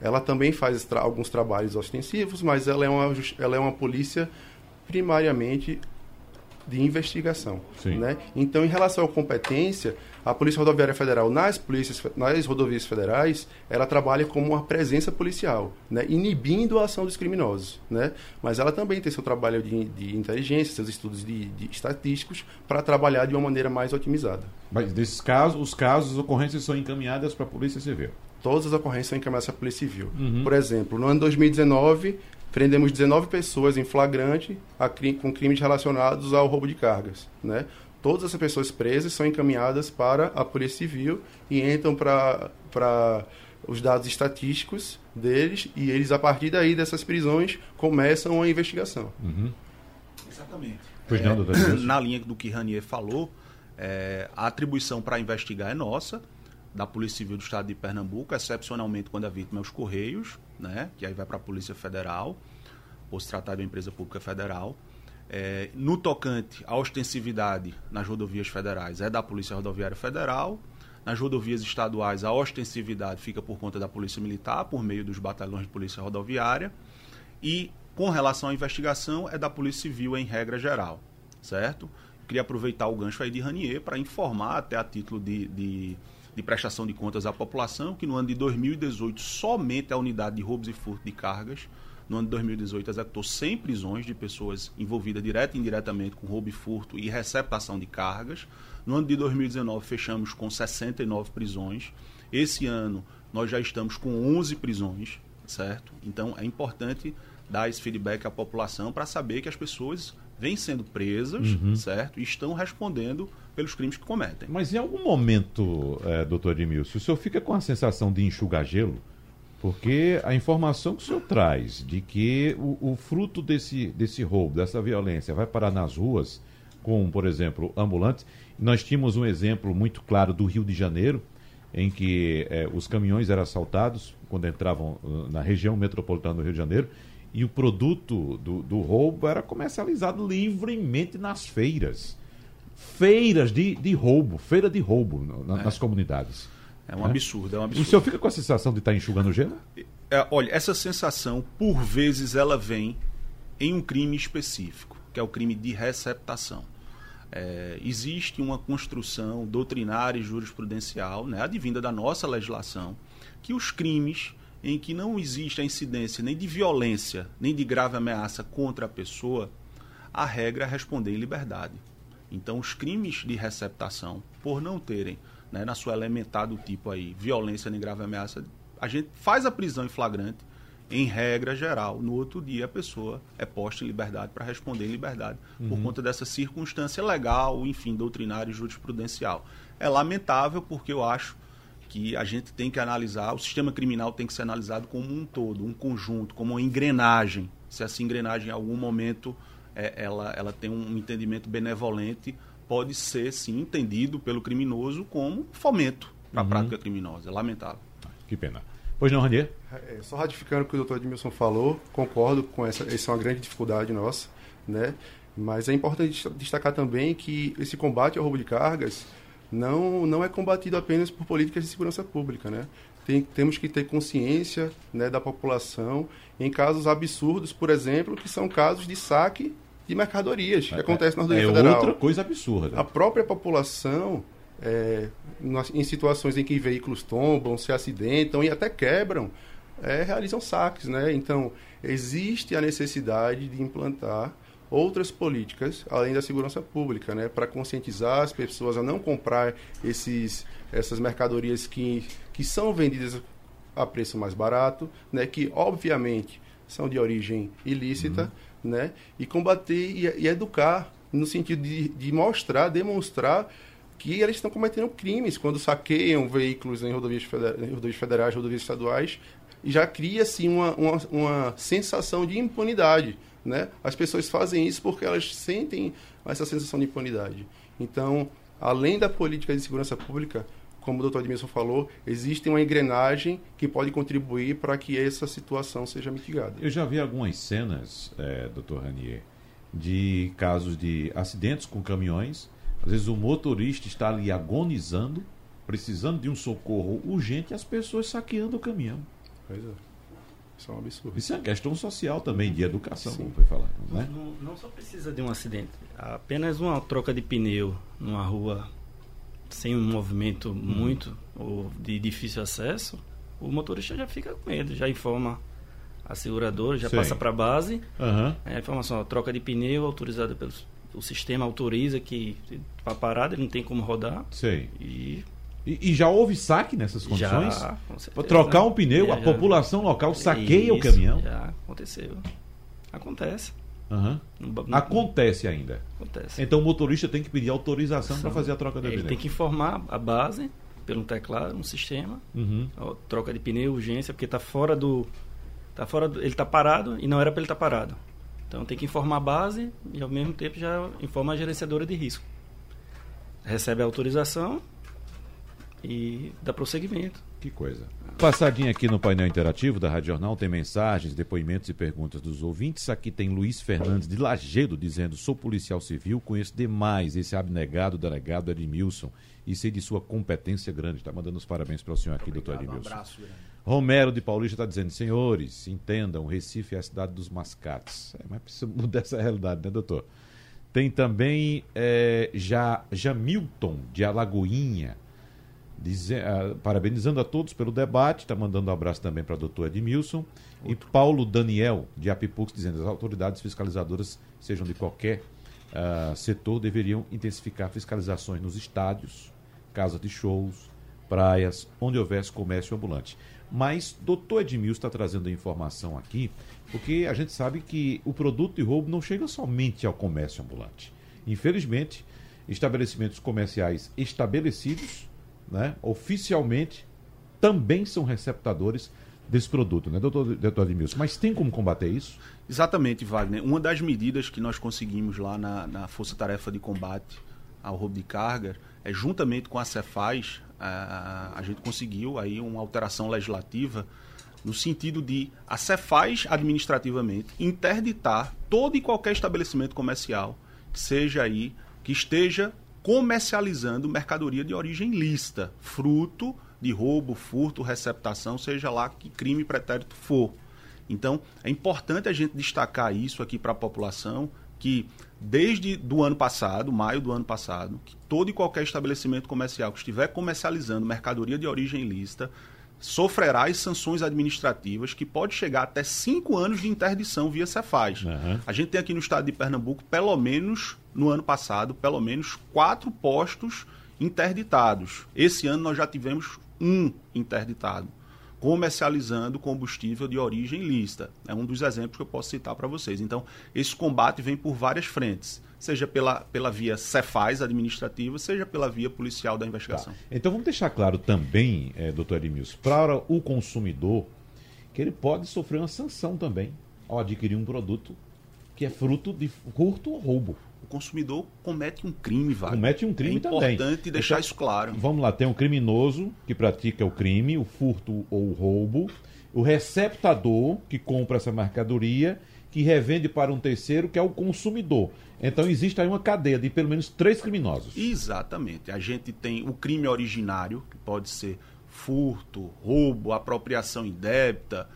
Ela também faz tra alguns trabalhos ostensivos, mas ela é uma, ela é uma polícia primariamente de investigação. Né? Então, em relação à competência, a Polícia Rodoviária Federal nas, polícias, nas rodovias federais, ela trabalha como uma presença policial, né? inibindo a ação dos criminosos. Né? Mas ela também tem seu trabalho de, de inteligência, seus estudos de, de estatísticos, para trabalhar de uma maneira mais otimizada. Mas desses casos, os casos, as ocorrências são encaminhadas para a Polícia Civil? Todas as ocorrências são encaminhadas para a Polícia Civil. Uhum. Por exemplo, no ano 2019, prendemos 19 pessoas em flagrante com crimes relacionados ao roubo de cargas. Né? Todas essas pessoas presas são encaminhadas para a Polícia Civil e entram para os dados estatísticos deles e eles, a partir daí dessas prisões, começam a investigação. Uhum. Exatamente. Pois não, é, na linha do que Ranier falou, é, a atribuição para investigar é nossa, da Polícia Civil do Estado de Pernambuco, excepcionalmente quando a vítima é os Correios, né, que aí vai para a Polícia Federal, por se tratar de uma empresa pública federal. É, no tocante à ostensividade nas rodovias federais, é da Polícia Rodoviária Federal. Nas rodovias estaduais, a ostensividade fica por conta da Polícia Militar, por meio dos batalhões de Polícia Rodoviária. E com relação à investigação, é da Polícia Civil em regra geral, certo? Queria aproveitar o gancho aí de Ranier para informar, até a título de, de de prestação de contas à população, que no ano de 2018 somente a unidade de roubos e furto de cargas, no ano de 2018 executou 100 prisões de pessoas envolvidas direta e indiretamente com roubo e furto e receptação de cargas. No ano de 2019 fechamos com 69 prisões. Esse ano nós já estamos com 11 prisões, certo? Então é importante dar esse feedback à população para saber que as pessoas vêm sendo presas, uhum. certo? E estão respondendo pelos crimes que cometem. Mas em algum momento, é, doutor Edmilson, o senhor fica com a sensação de enxugar gelo? Porque a informação que o senhor traz de que o, o fruto desse, desse roubo, dessa violência, vai parar nas ruas, com, por exemplo, ambulantes. Nós tínhamos um exemplo muito claro do Rio de Janeiro, em que é, os caminhões eram assaltados quando entravam uh, na região metropolitana do Rio de Janeiro e o produto do, do roubo era comercializado livremente nas feiras feiras de, de roubo, feira de roubo na, é. nas comunidades. É um é? absurdo, é um absurdo. O senhor fica com a sensação de estar enxugando gelo? É, olha, essa sensação, por vezes, ela vem em um crime específico, que é o crime de receptação. É, existe uma construção doutrinária e jurisprudencial, né, advinda da nossa legislação, que os crimes em que não existe a incidência nem de violência, nem de grave ameaça contra a pessoa, a regra é responder em liberdade. Então, os crimes de receptação, por não terem né, na sua elementar do tipo aí, violência nem grave ameaça, a gente faz a prisão em flagrante, em regra geral. No outro dia, a pessoa é posta em liberdade para responder em liberdade, uhum. por conta dessa circunstância legal, enfim, doutrinária e jurisprudencial. É lamentável porque eu acho que a gente tem que analisar, o sistema criminal tem que ser analisado como um todo, um conjunto, como uma engrenagem. Se essa engrenagem em algum momento é, ela, ela tem um entendimento benevolente, pode ser sim entendido pelo criminoso como fomento para a uhum. prática criminosa. É lamentável. Que pena. Pois não, Ranier? É, só ratificando o que o doutor Edmilson falou, concordo com essa, essa é uma grande dificuldade nossa, né? Mas é importante destacar também que esse combate ao roubo de cargas não, não é combatido apenas por políticas de segurança pública, né? Tem, temos que ter consciência né, da população em casos absurdos, por exemplo, que são casos de saque de mercadorias, que é, acontece na rodovia é federal. É outra coisa absurda. A própria população, é, em situações em que veículos tombam, se acidentam e até quebram, é, realizam saques, né? Então, existe a necessidade de implantar outras políticas além da segurança pública, né, para conscientizar as pessoas a não comprar esses essas mercadorias que que são vendidas a preço mais barato, né, que obviamente são de origem ilícita, uhum. Né, e combater e, e, educar no sentido de, de mostrar, demonstrar que eles estão cometendo crimes quando saqueiam veículos em rodovias, federais, em rodovias federais, rodovias estaduais, e já cria-se uma, uma, uma sensação de impunidade né? As pessoas fazem isso porque elas sentem essa sensação de impunidade. Então, além da política de segurança pública, como o doutor Edmilson falou, existe uma engrenagem que pode contribuir para que essa situação seja mitigada. Eu já vi algumas cenas, é, doutor Ranier, de casos de acidentes com caminhões. Às vezes o motorista está ali agonizando, precisando de um socorro urgente e as pessoas saqueando o caminhão. Pois é. Isso é um absurdo. Isso é uma questão social também, de educação, Sim. como foi falado. Né? Não, não, só precisa de um acidente. Apenas uma troca de pneu numa rua sem um movimento uhum. muito ou de difícil acesso, o motorista já fica com medo, já informa a seguradora, já Sim. passa para a base. Uhum. É, a informação, troca de pneu autorizada pelo o sistema autoriza que para parada ele não tem como rodar. Sim. E e, e, já houve saque nessas condições? Já, com certeza. Trocar um pneu, a população local saqueia Isso, o caminhão? Já aconteceu. Acontece. Uhum. Acontece ainda. Acontece. Então o motorista tem que pedir autorização para fazer a troca do Ele tem que informar a base pelo teclado, um sistema, uhum. troca de pneu, urgência, porque está fora do. Tá fora do, ele está parado e não era para ele estar tá parado. Então tem que informar a base e ao mesmo tempo já informa a gerenciadora de risco. Recebe a autorização, e dá prosseguimento. Que coisa. Passadinha aqui no painel interativo da Rádio Jornal tem mensagens, depoimentos e perguntas dos ouvintes. Aqui tem Luiz Fernandes de Lagedo dizendo: Sou policial civil, conheço demais esse abnegado delegado Edmilson e sei de sua competência grande. Está mandando os parabéns para o senhor aqui, doutor Edmilson. Um abraço, grande. Romero de Paulista está dizendo: Senhores, entendam, Recife é a cidade dos mascates. É, mas precisa mudar essa realidade, né, doutor? Tem também é, já Jamilton de Alagoinha Dize, uh, parabenizando a todos pelo debate, está mandando um abraço também para o doutor Edmilson. E Paulo Daniel, de Apipux, dizendo as autoridades fiscalizadoras, sejam de qualquer uh, setor, deveriam intensificar fiscalizações nos estádios, casas de shows, praias, onde houvesse comércio ambulante. Mas doutor Edmilson está trazendo a informação aqui, porque a gente sabe que o produto de roubo não chega somente ao comércio ambulante. Infelizmente, estabelecimentos comerciais estabelecidos né, oficialmente também são receptadores desse produto, né, doutor, doutor? Mas tem como combater isso? Exatamente, Wagner. Uma das medidas que nós conseguimos lá na, na Força Tarefa de Combate ao Roubo de Carga é, juntamente com a Cefaz, a, a gente conseguiu aí uma alteração legislativa no sentido de a Cefaz, administrativamente, interditar todo e qualquer estabelecimento comercial que seja aí, que esteja comercializando mercadoria de origem lícita, fruto de roubo, furto, receptação, seja lá que crime pretérito for. Então, é importante a gente destacar isso aqui para a população, que desde do ano passado, maio do ano passado, que todo e qualquer estabelecimento comercial que estiver comercializando mercadoria de origem lícita sofrerá as sanções administrativas que pode chegar até cinco anos de interdição via Cefaz. Uhum. A gente tem aqui no estado de Pernambuco, pelo menos no ano passado, pelo menos quatro postos interditados. Esse ano nós já tivemos um interditado comercializando combustível de origem lícita. É um dos exemplos que eu posso citar para vocês. Então, esse combate vem por várias frentes, seja pela, pela via Cefaz administrativa, seja pela via policial da investigação. Tá. Então, vamos deixar claro também, é, doutor Edmilson, para o consumidor, que ele pode sofrer uma sanção também ao adquirir um produto que é fruto de furto ou roubo o consumidor comete um crime, vai. Comete um crime é também. É importante deixar então, isso claro. Vamos lá, tem um criminoso que pratica o crime, o furto ou o roubo, o receptador que compra essa mercadoria, que revende para um terceiro, que é o consumidor. Então existe aí uma cadeia de pelo menos três criminosos. Exatamente. A gente tem o crime originário, que pode ser furto, roubo, apropriação indébita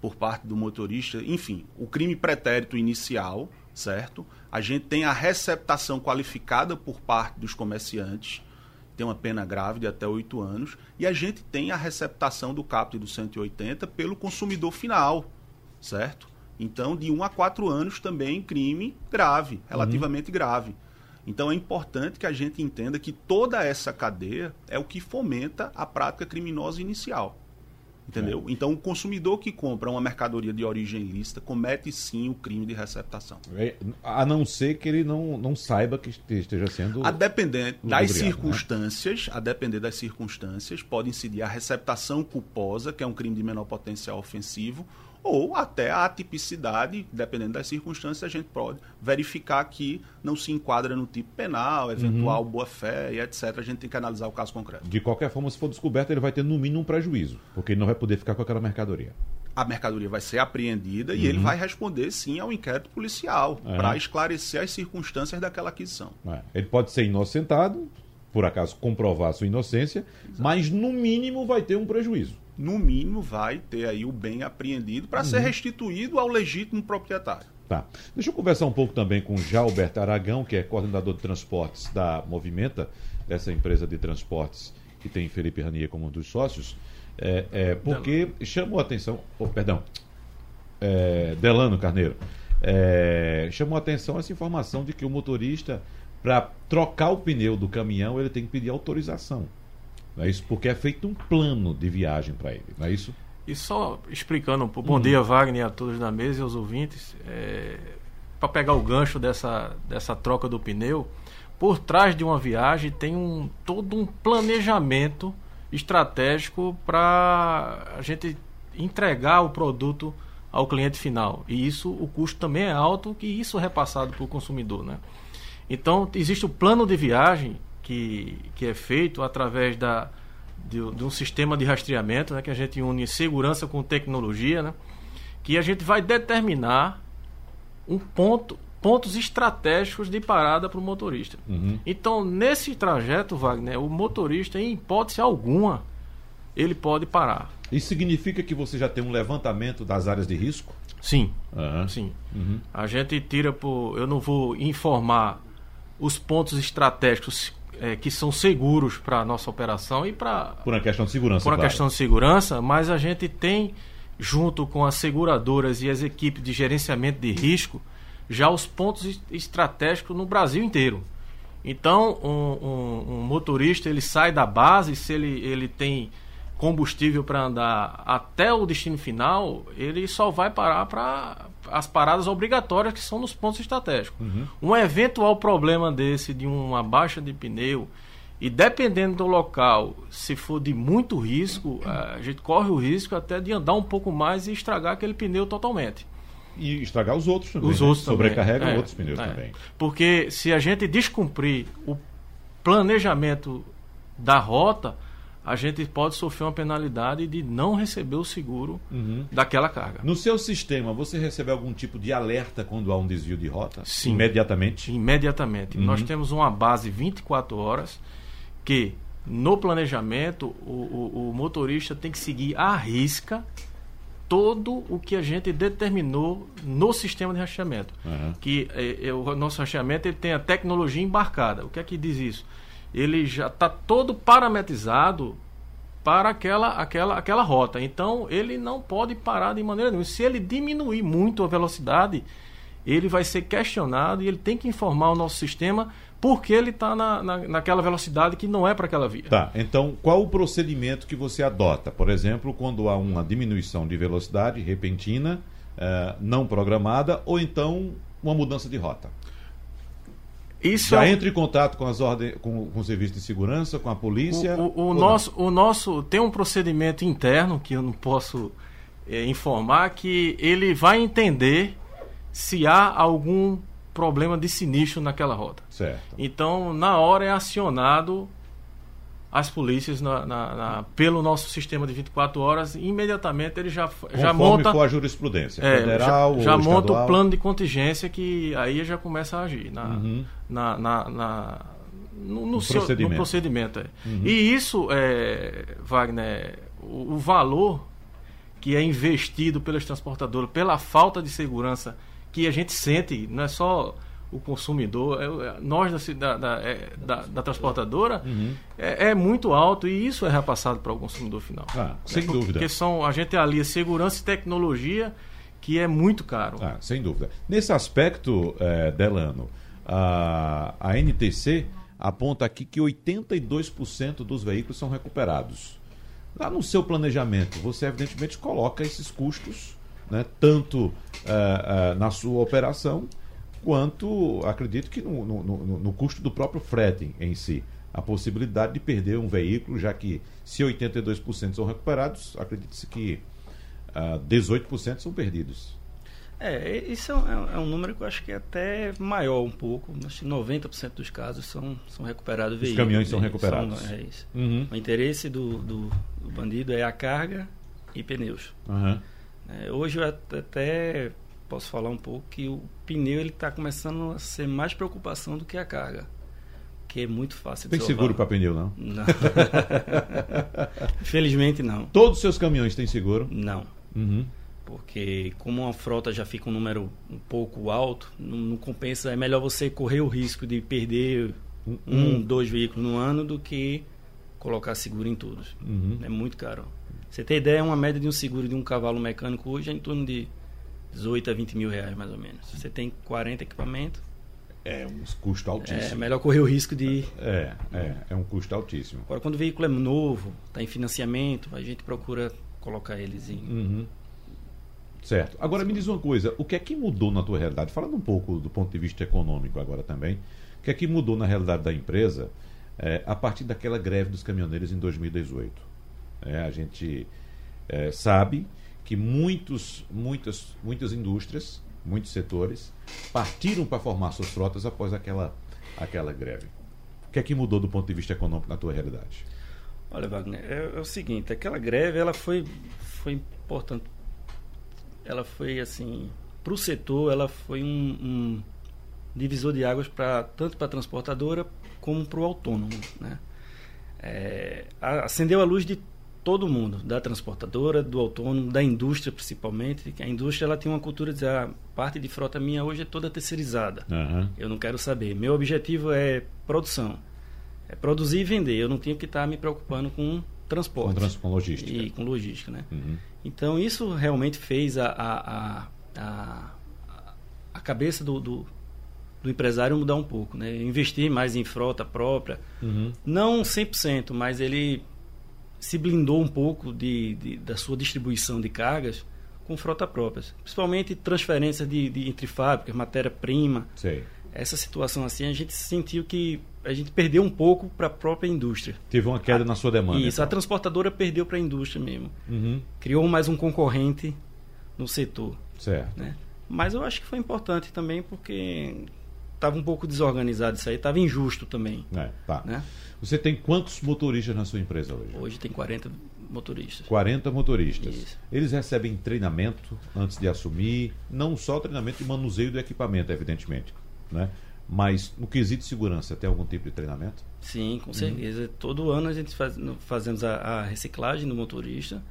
por parte do motorista, enfim, o crime pretérito inicial, certo? A gente tem a receptação qualificada por parte dos comerciantes, tem uma pena grave de até oito anos, e a gente tem a receptação do caput do 180 pelo consumidor final, certo? Então, de um a quatro anos também crime grave, relativamente uhum. grave. Então é importante que a gente entenda que toda essa cadeia é o que fomenta a prática criminosa inicial. Entendeu? É. Então, o consumidor que compra uma mercadoria de origem ilícita comete sim o crime de receptação. É, a não ser que ele não, não saiba que esteja sendo. A depender das né? circunstâncias, né? a depender das circunstâncias, pode incidir a receptação culposa, que é um crime de menor potencial ofensivo, ou até a atipicidade, dependendo das circunstâncias, a gente pode verificar que não se enquadra no tipo penal, eventual uhum. boa-fé e etc. A gente tem que analisar o caso concreto. De qualquer forma, se for descoberto, ele vai ter no mínimo um prejuízo, porque ele não vai poder ficar com aquela mercadoria. A mercadoria vai ser apreendida uhum. e ele uhum. vai responder sim ao inquérito policial é. para esclarecer as circunstâncias daquela aquisição. É. Ele pode ser inocentado, por acaso comprovar sua inocência, Exato. mas no mínimo vai ter um prejuízo no mínimo, vai ter aí o bem apreendido para uhum. ser restituído ao legítimo proprietário. Tá. Deixa eu conversar um pouco também com o Jalberto Aragão, que é coordenador de transportes da Movimenta, dessa empresa de transportes que tem Felipe Ranier como um dos sócios, é, é porque Delano. chamou a atenção, oh, perdão, é, Delano Carneiro, é, chamou a atenção essa informação de que o motorista, para trocar o pneu do caminhão, ele tem que pedir autorização. Não é isso? Porque é feito um plano de viagem para ele, não é isso? E só explicando bom uhum. dia Wagner a todos na mesa e aos ouvintes, é, para pegar o gancho dessa, dessa troca do pneu, por trás de uma viagem tem um, todo um planejamento estratégico para a gente entregar o produto ao cliente final. E isso, o custo também é alto, que isso é repassado para o consumidor. Né? Então, existe o plano de viagem que, que é feito através da, de, de, um sistema de rastreamento, né, que a gente une segurança com tecnologia, né, que a gente vai determinar um ponto, pontos estratégicos de parada para o motorista. Uhum. Então, nesse trajeto, Wagner, o motorista, em hipótese alguma, ele pode parar. Isso significa que você já tem um levantamento das áreas de risco? Sim. Uhum. Sim. Uhum. A gente tira por. Eu não vou informar os pontos estratégicos é, que são seguros para a nossa operação e para. Por uma questão de segurança. Por uma claro. questão de segurança, mas a gente tem, junto com as seguradoras e as equipes de gerenciamento de risco, já os pontos estratégicos no Brasil inteiro. Então, um, um, um motorista ele sai da base, se ele, ele tem combustível para andar até o destino final, ele só vai parar para as paradas obrigatórias que são nos pontos estratégicos. Uhum. Um eventual problema desse, de uma baixa de pneu, e dependendo do local, se for de muito risco, a gente corre o risco até de andar um pouco mais e estragar aquele pneu totalmente. E estragar os outros também. Os né? outros Sobrecarrega é, outros pneus é. também. Porque se a gente descumprir o planejamento da rota, a gente pode sofrer uma penalidade de não receber o seguro uhum. daquela carga. No seu sistema, você recebe algum tipo de alerta quando há um desvio de rota? Sim. Imediatamente? Imediatamente. Uhum. Nós temos uma base 24 horas que, no planejamento, o, o, o motorista tem que seguir à risca todo o que a gente determinou no sistema de rastreamento. Uhum. Que é, é, o nosso rastreamento ele tem a tecnologia embarcada. O que é que diz isso? Ele já está todo parametrizado para aquela, aquela, aquela rota. Então ele não pode parar de maneira nenhuma. Se ele diminuir muito a velocidade, ele vai ser questionado e ele tem que informar o nosso sistema porque ele está na, na, naquela velocidade que não é para aquela via. Tá, então qual o procedimento que você adota? Por exemplo, quando há uma diminuição de velocidade repentina, eh, não programada, ou então uma mudança de rota? Isso Já é... entra em contato com as ordens, com, com o serviço de segurança, com a polícia? O, o, o nosso, o nosso tem um procedimento interno que eu não posso é, informar que ele vai entender se há algum problema de sinistro naquela rota. Certo. Então, na hora é acionado as polícias na, na, na, pelo nosso sistema de 24 horas imediatamente ele já, já monta for a jurisprudência é, federal já, já ou monta estadual. o plano de contingência que aí já começa a agir na, Uhum. na, na, no, no No seu- no procedimento. procedimento, é. Uhum. e isso é, Wagner o, o valor que é investido pelas transportadoras pela falta de segurança que a gente sente não é só o consumidor, é- é- nós da, da, da, é, da- da transportadora, Uhum. é, é muito alto e isso é repassado para o consumidor final. Ah, sem Porque dúvida. são, a gente alia segurança e tecnologia, que é muito caro. Ah, sem dúvida. Nesse aspecto, eh, Delano, a, a NTC aponta aqui que 82% dos veículos são recuperados. Lá no seu planejamento, você evidentemente coloca esses custos, né, tanto eh, eh, na sua operação, quanto, acredito que no, no- no- no custo do próprio frete em si. A possibilidade de perder um veículo, já que se 82% são recuperados, acredite-se que ah, 18% são perdidos. É, isso é um, é um número que eu acho que é até maior um pouco. Acho que 90% dos casos são, são recuperados Os veículos. caminhões são né? recuperados. São- é isso. Uhum. O interesse do, do, do bandido é a carga e pneus. Aham. É, hoje eu at- até posso falar um pouco que o pneu ele está começando a ser mais preocupação do que a carga, que é muito fácil. Tem de seguro para pneu, não? Não. Infelizmente não. Todos os seus caminhões têm seguro? Não. Uhum. Porque como uma frota já fica um número um pouco alto, não, não compensa. É melhor você correr o risco de perder um, Um. dois veículos no ano do que colocar seguro em todos. Uhum. É muito caro. Você tem ideia, uma média de um seguro de um cavalo mecânico hoje é em torno de 18 a 20 mil reais, mais ou menos. Você tem 40 equipamentos, É um custo é altíssimo. melhor correr o risco de. É, é, é um custo altíssimo. Agora, quando o veículo é novo, está em financiamento, a gente procura colocar eles em. Uhum. Certo. Agora me diz uma coisa, o que é que mudou na tua realidade? Falando um pouco do ponto de vista econômico agora também, o que é que mudou na realidade da empresa eh, a partir daquela greve dos caminhoneiros em 2018? É, a gente eh, sabe que muitos, muitas, muitas indústrias, muitos setores partiram para formar suas frotas após aquela, aquela greve. O que é que mudou do ponto de vista econômico na tua realidade? Olha, Wagner, é, é o seguinte, aquela greve ela foi, foi importante. Ela foi assim, para o setor, ela foi um, um divisor de águas para tanto para a transportadora como para o autônomo, né? É, acendeu a luz de todo mundo, da transportadora, do autônomo, da indústria principalmente. A indústria ela tem uma cultura de dizer, a parte de frota minha hoje é toda terceirizada. Aham. Eu não quero saber. Meu objetivo é produção. É produzir e vender. Eu não tenho que estar me preocupando com transporte. Com trans- com logística. E com logística, né? Uhum. Então, isso realmente fez a, a, a, a, a cabeça do, do, do empresário mudar um pouco, né? Investir mais em frota própria. Uhum. Não 100%, mas ele se blindou um pouco de, de- da sua distribuição de cargas com frota própria. Principalmente transferências de, de entre fábricas, matéria-prima. Essa situação assim, a gente sentiu que a gente perdeu um pouco para a própria indústria. Teve uma queda na sua demanda. Isso, a então. transportadora perdeu para a indústria mesmo. Uhum. Criou mais um concorrente no setor. Certo. Né? Mas eu acho que foi importante também porque estava um pouco desorganizado isso aí, estava injusto também. É, tá. Né? Você tem quantos motoristas na sua empresa hoje? Hoje tem 40 motoristas. 40 motoristas. Isso. Eles recebem treinamento antes de assumir, não só treinamento de manuseio do equipamento, evidentemente, né? Mas no quesito de segurança, tem algum tipo de treinamento? Sim, com certeza. Todo ano a gente faz, fazemos a, a reciclagem do motorista,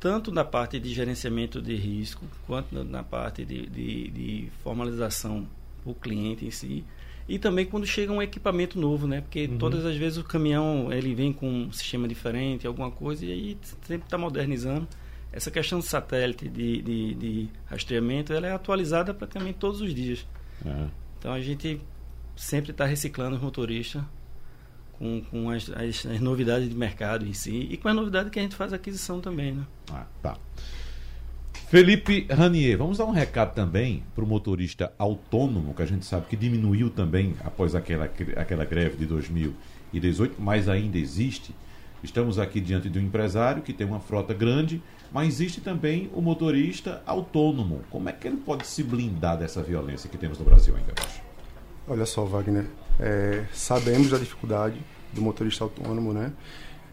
tanto na parte de gerenciamento de risco, quanto na, na parte de, de, de formalização o cliente em si. E também quando chega um equipamento novo, né? Porque todas as vezes o caminhão ele vem com um sistema diferente, alguma coisa, e aí sempre está modernizando. essa questão do satélite de, de, de rastreamento ela é atualizada praticamente todos os dias. É. Então a gente sempre está reciclando os motoristas com, com as, as, as, novidades de mercado em si e com a novidade que a gente faz aquisição também. Né? Ah, tá. Felipe Ranier, vamos dar um recado também para o motorista autônomo, que a gente sabe que diminuiu também após aquela, aquela greve de 2018, mas ainda existe. Estamos aqui diante de um empresário que tem uma frota grande, mas existe também o motorista autônomo. Como é que ele pode se blindar dessa violência que temos no Brasil ainda hoje? Olha só, Wagner, é, sabemos da dificuldade do motorista autônomo, né?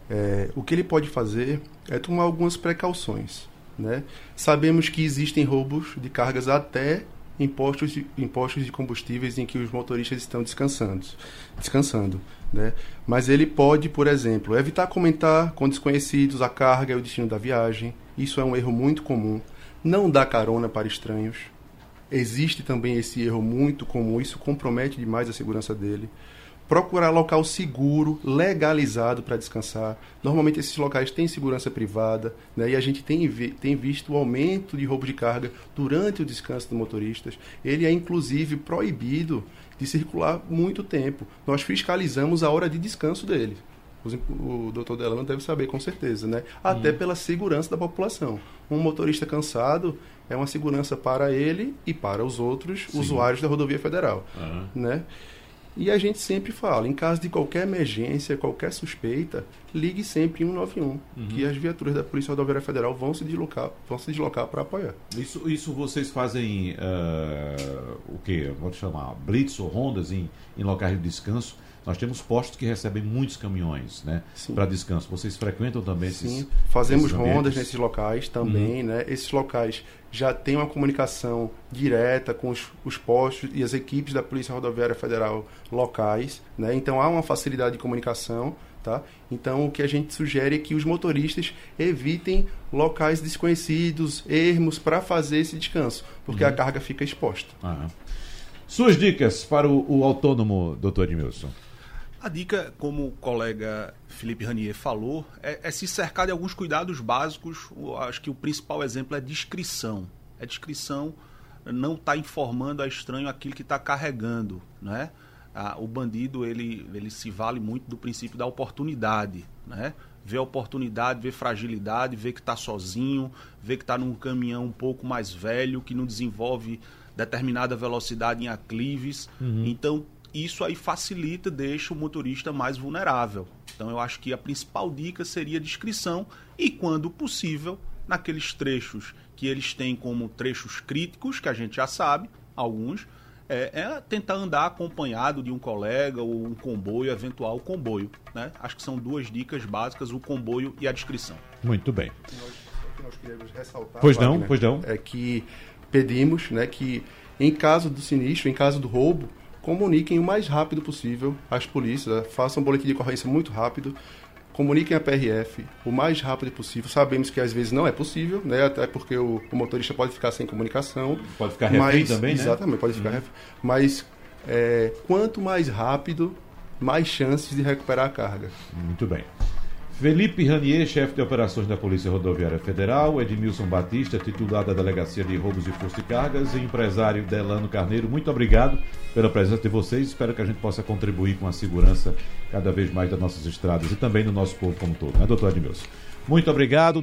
É, o que ele pode fazer é tomar algumas precauções. Né? Sabemos que existem roubos de cargas até impostos de, impostos de combustíveis em que os motoristas estão descansando, descansando né? Mas ele pode, por exemplo, evitar comentar com desconhecidos a carga e o destino da viagem. Isso é um erro muito comum. Não dar carona para estranhos. Existe também esse erro muito comum. Isso compromete demais a segurança dele procurar local seguro, legalizado para descansar. Normalmente esses locais têm segurança privada, né? E a gente tem, tem visto o aumento de roubo de carga durante o descanso dos motoristas. Ele é inclusive proibido de circular muito tempo. Nós fiscalizamos a hora de descanso dele. O doutor Delano deve saber com certeza, né? Até hum. pela segurança da população. Um motorista cansado é uma segurança para ele e para os outros Sim. usuários da rodovia federal, uhum. né? E a gente sempre fala, em caso de qualquer emergência, qualquer suspeita, ligue sempre 191, uhum. que as viaturas da Polícia Rodoviária Federal vão se deslocar, vão se deslocar para apoiar. Isso, isso vocês fazem uh, o que? Vou chamar blitz ou rondas em, em locais de descanso? Nós temos postos que recebem muitos caminhões, né, para descanso. Vocês frequentam também esses? Sim, fazemos esses rondas nesses locais também, uhum. né? Esses locais já têm uma comunicação direta com os, os, postos e as equipes da Polícia Rodoviária Federal locais, né? Então há uma facilidade de comunicação, tá? Então o que a gente sugere é que os motoristas evitem locais desconhecidos, ermos para fazer esse descanso, porque uhum. a carga fica exposta. Suas dicas para o, o autônomo, doutor Edmilson? A dica, como o colega Felipe Ranier falou, é, é, se cercar de alguns cuidados básicos. Acho que o principal exemplo é discrição. É discrição não estar tá informando a estranho aquilo que está carregando, né? Ah, o bandido ele, ele se vale muito do princípio da oportunidade, né? Vê a oportunidade, vê fragilidade, vê que está sozinho, vê que está num caminhão um pouco mais velho, que não desenvolve determinada velocidade em aclives. Uhum. Então isso aí facilita, deixa o motorista mais vulnerável. Então eu acho que a principal dica seria discrição e, quando possível, naqueles trechos que eles têm como trechos críticos, que a gente já sabe, alguns, é, é, tentar andar acompanhado de um colega ou um comboio, eventual comboio. Né? Acho que são duas dicas básicas, o comboio e a descrição. Muito bem. Nós, nós queremos ressaltar, pois não, pois não. É que pedimos né, que, em caso do sinistro, em caso do roubo, comuniquem o mais rápido possível às polícias, façam um boletim de ocorrência muito rápido, comuniquem a PRF o mais rápido possível. Sabemos que às vezes não é possível, né? até porque o, o motorista pode ficar sem comunicação. Pode ficar refém também, né? Exatamente, pode ficar uhum. refém. Mas é, quanto mais rápido, mais chances de recuperar a carga. Muito bem. Felipe Ranier, chefe de operações da Polícia Rodoviária Federal, Edmilson Batista, titular da Delegacia de Roubos e Furto de Cargas, e empresário Delano Carneiro, muito obrigado pela presença de vocês. Espero que a gente possa contribuir com a segurança cada vez mais das nossas estradas e também do nosso povo como todo, né, doutor Edmilson? Muito obrigado.